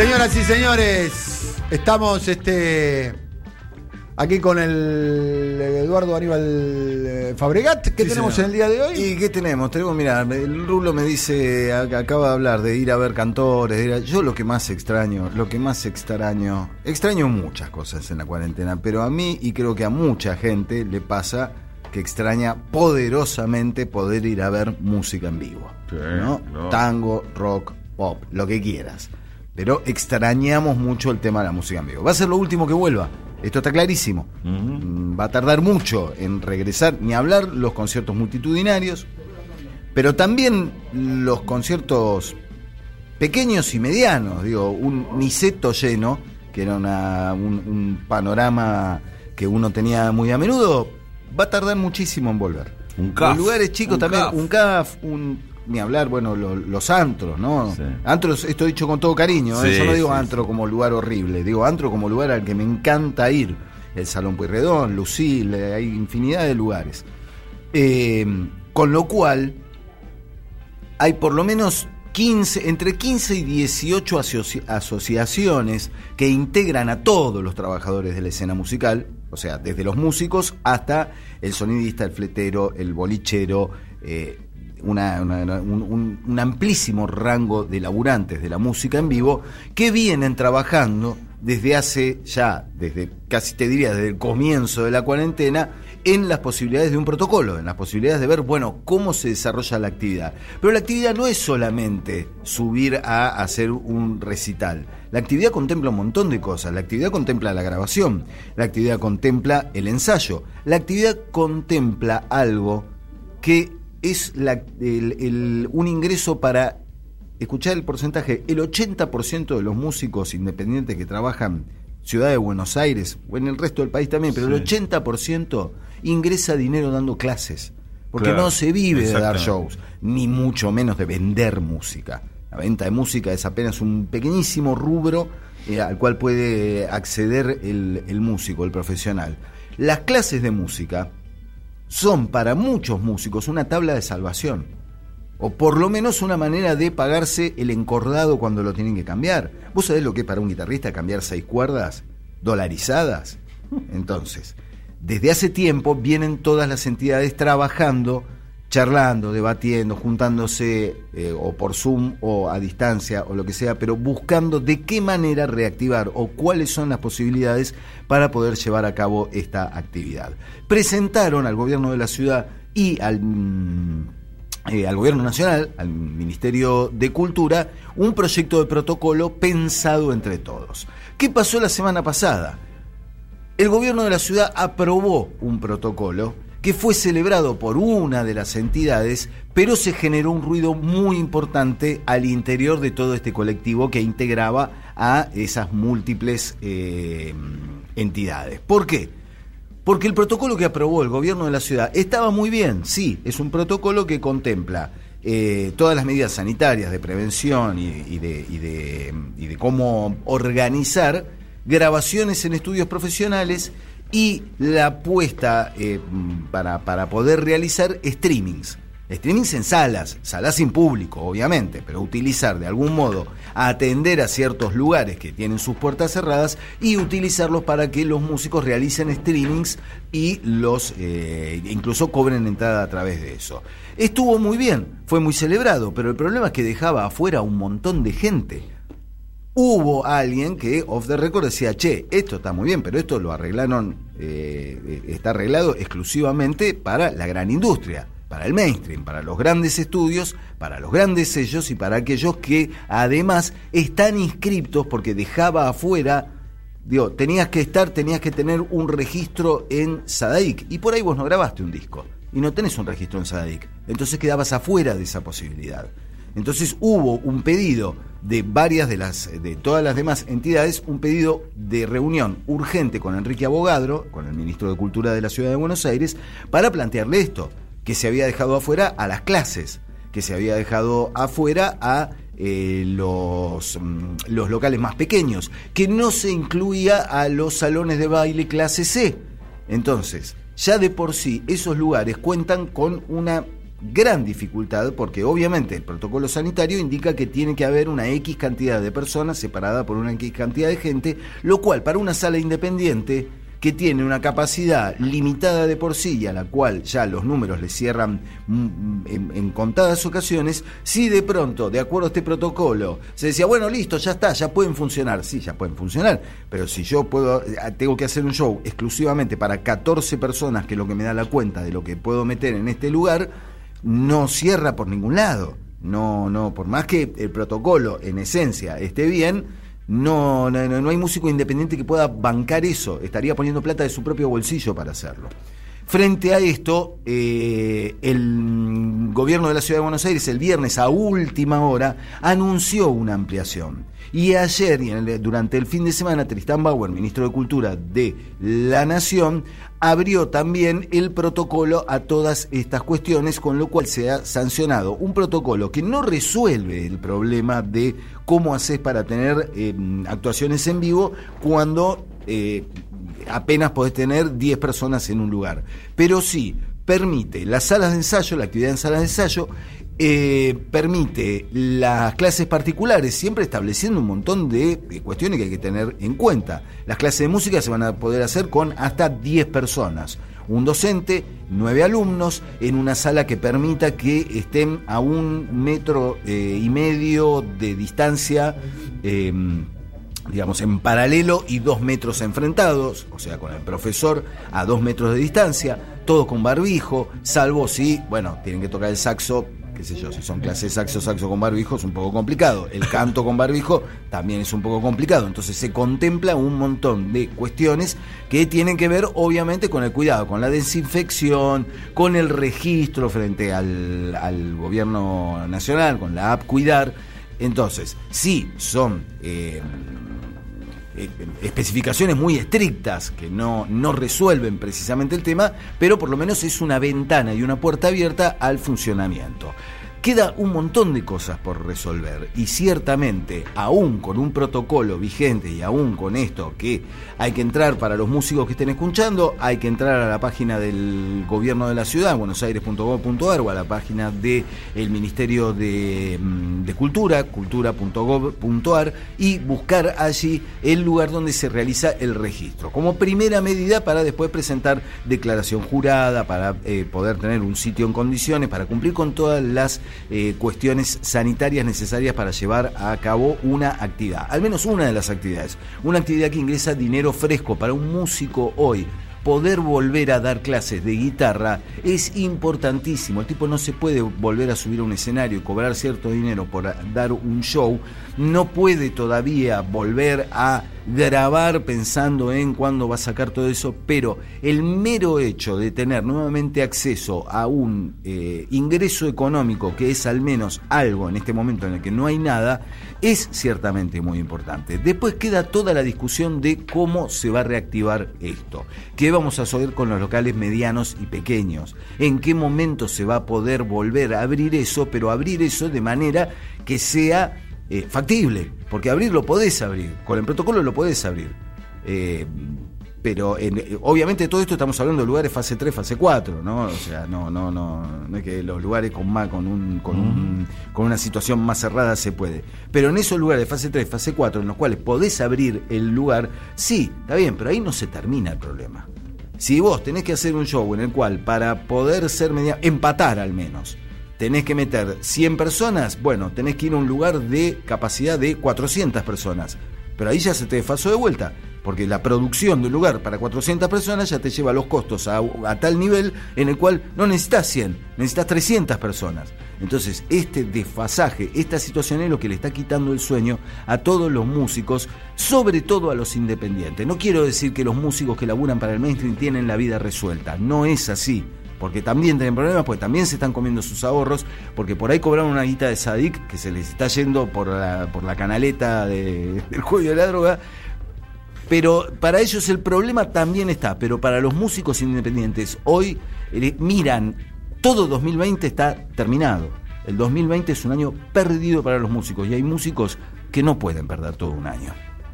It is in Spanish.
Señoras y señores, estamos este aquí con el Eduardo Aníbal eh, Fabregat. ¿Qué Sí, tenemos señor. en el día de hoy? ¿Y qué tenemos? Tenemos, mira, el Rulo me dice, ac- acaba de hablar de ir a ver cantores. de ir a- yo lo que más extraño, lo que más extraño, extraño muchas cosas en la cuarentena, pero a mí y creo que a mucha gente le pasa que extraña poderosamente poder ir a ver música en vivo. Sí, ¿no? Tango, rock, pop, lo que quieras. Pero extrañamos mucho el tema de la música en vivo. Va a ser lo último que vuelva. Esto está clarísimo. Va a tardar mucho en regresar, ni hablar los conciertos multitudinarios, pero también los conciertos pequeños y medianos. Digo, un Niceto lleno, que era una- un, un panorama que uno tenía muy a menudo, va a tardar muchísimo en volver. Un CAF. Los lugares chicos Un también, CAF. un CAF, un ni hablar, bueno, lo- los antros, ¿no? Sí. Antros, esto dicho con todo cariño, ¿eh? Sí, yo no digo sí, antro como lugar horrible, digo antro como lugar al que me encanta ir. El Salón Pueyrredón, Lucille, hay infinidad de lugares. Eh, con lo cual, hay por lo menos 15, entre 15 y 18 asoci- asociaciones que integran a todos los trabajadores de la escena musical, o sea, desde los músicos hasta el sonidista, el fletero, el bolichero, eh, un- un amplísimo rango de laburantes de la música en vivo que vienen trabajando desde hace ya, desde casi te diría desde el comienzo de la cuarentena, en las posibilidades de un protocolo, en las posibilidades de ver, bueno, cómo se desarrolla la actividad. Pero la actividad no es solamente subir a hacer un recital. La actividad contempla un montón de cosas. La actividad contempla la grabación, la actividad contempla el ensayo, la actividad contempla algo que es la- el- el- un ingreso para escuchar el porcentaje, el 80% de los músicos independientes que trabajan Ciudad de Buenos Aires o en el resto del país también, pero el Sí. 80% ingresa dinero dando clases, porque Claro, no se vive de dar shows, ni mucho menos de vender música. La venta de música es apenas un pequeñísimo rubro eh, al cual puede acceder el, el músico, el profesional. Las clases de música son para muchos músicos una tabla de salvación. O por lo menos una manera de pagarse el encordado cuando lo tienen que cambiar. ¿Vos sabés lo que es para un guitarrista cambiar seis cuerdas dolarizadas? Entonces, desde hace tiempo vienen todas las entidades trabajando, charlando, debatiendo, juntándose eh, o por Zoom o a distancia o lo que sea, pero buscando de qué manera reactivar o cuáles son las posibilidades para poder llevar a cabo esta actividad. Presentaron al gobierno de la ciudad y al mm, eh, al gobierno nacional, al Ministerio de Cultura, un proyecto de protocolo pensado entre todos. ¿Qué pasó la semana pasada? El gobierno de la ciudad aprobó un protocolo que fue celebrado por una de las entidades, pero se generó un ruido muy importante al interior de todo este colectivo que integraba a esas múltiples eh, entidades. ¿Por qué? Porque el protocolo que aprobó el gobierno de la ciudad estaba muy bien, sí, es un protocolo que contempla eh, todas las medidas sanitarias de prevención y, de cómo organizar grabaciones en estudios profesionales y la puesta eh, para, para poder realizar streamings. Streamings en salas, salas sin público, obviamente, pero utilizar de algún modo atender a ciertos lugares que tienen sus puertas cerradas y utilizarlos para que los músicos realicen streamings y los eh, incluso cobren entrada a través de eso. Estuvo muy bien, fue muy celebrado, pero el problema es que dejaba afuera un montón de gente. Hubo alguien que off the record decía, che, esto está muy bien, pero esto lo arreglaron, eh, eh, está arreglado exclusivamente para la gran industria, para el mainstream, para los grandes estudios, para los grandes sellos y para aquellos que además están inscriptos porque dejaba afuera, digo, tenías que estar, tenías que tener un registro en Sadaic y por ahí vos no grabaste un disco y no tenés un registro en Sadaic, entonces quedabas afuera de esa posibilidad. Entonces hubo un pedido de varias de las, de todas las demás entidades, un pedido de reunión urgente con Enrique Abogadro, con el ministro de Cultura de la Ciudad de Buenos Aires, para plantearle esto, que se había dejado afuera a las clases, que se había dejado afuera a eh, los, mm, los locales más pequeños, que no se incluía a los salones de baile clase C. Entonces, ya de por sí esos lugares cuentan con una gran dificultad porque obviamente el protocolo sanitario indica que tiene que haber una X cantidad de personas separada por una X cantidad de gente, lo cual para una sala independiente que tiene una capacidad limitada de por sí y a la cual ya los números le cierran mm, en, contadas ocasiones, si de pronto, de acuerdo a este protocolo, se decía, bueno, listo, ya está, ya pueden funcionar, sí, ya pueden funcionar, pero si yo puedo, eh, tengo que hacer un show exclusivamente para 14 personas, que es lo que me da la cuenta de lo que puedo meter en este lugar, no cierra por ningún lado. No, no, por más que el protocolo en esencia esté bien, no, no, no hay músico independiente que pueda bancar eso. Estaría poniendo plata de su propio bolsillo para hacerlo. Frente a esto, eh, el gobierno de la Ciudad de Buenos Aires el viernes a última hora anunció una ampliación. Y ayer, durante el fin de semana, Tristán Bauer, ministro de Cultura de la Nación, abrió también el protocolo a todas estas cuestiones, con lo cual se ha sancionado un protocolo que no resuelve el problema de cómo haces para tener eh, actuaciones en vivo cuando eh, apenas podés tener 10 personas en un lugar. Pero sí permite las salas de ensayo, la actividad en salas de ensayo, eh, permite las clases particulares, siempre estableciendo un montón de, cuestiones que hay que tener en cuenta. Las clases de música se van a poder hacer con hasta 10 personas. Un docente, nueve alumnos, en una sala que permita que estén a un metro eh, y medio de distancia. Eh, digamos, en paralelo y dos metros enfrentados, o sea, con el profesor a dos metros de distancia, todo con barbijo, salvo si, bueno, tienen que tocar el saxo, qué sé yo, si son clases saxo, saxo con barbijo, es un poco complicado. El canto con barbijo también es un poco complicado. Entonces se contempla un montón de cuestiones que tienen que ver, obviamente, con el cuidado, con la desinfección, con el registro frente al, gobierno nacional, con la app Cuidar. Entonces, sí, son eh, especificaciones muy estrictas que no, no resuelven precisamente el tema, pero por lo menos es una ventana y una puerta abierta al funcionamiento. Queda un montón de cosas por resolver y ciertamente, aún con un protocolo vigente y aún con esto que hay que entrar para los músicos que estén escuchando, hay que entrar a la página del gobierno de la ciudad, buenosaires.gov.ar o a la página del Ministerio de, mm, de Cultura, cultura.gov.ar y buscar allí el lugar donde se realiza el registro. Como primera medida para después presentar declaración jurada, para eh, poder tener un sitio en condiciones, para cumplir con todas las eh, cuestiones sanitarias necesarias para llevar a cabo una actividad, al menos una de las actividades, una actividad que ingresa dinero fresco para un músico hoy poder volver a dar clases de guitarra es importantísimo. El tipo no se puede volver a subir a un escenario y cobrar cierto dinero por dar un show. No puede todavía volver a grabar pensando en cuándo va a sacar todo eso, pero el mero hecho de tener nuevamente acceso a un eh, ingreso económico que es al menos algo en este momento en el que no hay nada, es ciertamente muy importante. Después queda toda la discusión de cómo se va a reactivar esto. ¿Qué vamos a hacer con los locales medianos y pequeños? ¿En qué momento se va a poder volver a abrir eso, pero abrir eso de manera que sea eh, factible? Porque abrirlo podés abrir, con el protocolo lo podés abrir. Eh, pero obviamente todo esto estamos hablando de lugares fase 3, fase 4, ¿no? O sea, no, no, no, no es que los lugares con más, con un, con un, con una situación más cerrada se puede. Pero en esos lugares de fase 3, fase 4, en los cuales podés abrir el lugar, sí, está bien, pero ahí no se termina el problema. Si vos tenés que hacer un show en el cual para poder ser media, empatar al menos, tenés que meter 100 personas, bueno, tenés que ir a un lugar de capacidad de 400 personas. Pero ahí ya se te desfasó de vuelta porque la producción de un lugar para 400 personas ya te lleva los costos a, tal nivel en el cual no necesitas 100, necesitas 300 personas. Entonces, este desfasaje, esta situación es lo que le está quitando el sueño a todos los músicos, sobre todo a los independientes. No quiero decir que los músicos que laburan para el mainstream tienen la vida resuelta, no es así porque también tienen problemas, porque también se están comiendo sus ahorros, porque por ahí cobraron una guita de Sadik que se les está yendo por la, por la canaleta del juego de la droga, pero para ellos el problema también está, pero para los músicos independientes hoy eh, miran, todo 2020 está terminado. El 2020 es un año perdido para los músicos y hay músicos que no pueden perder todo un año.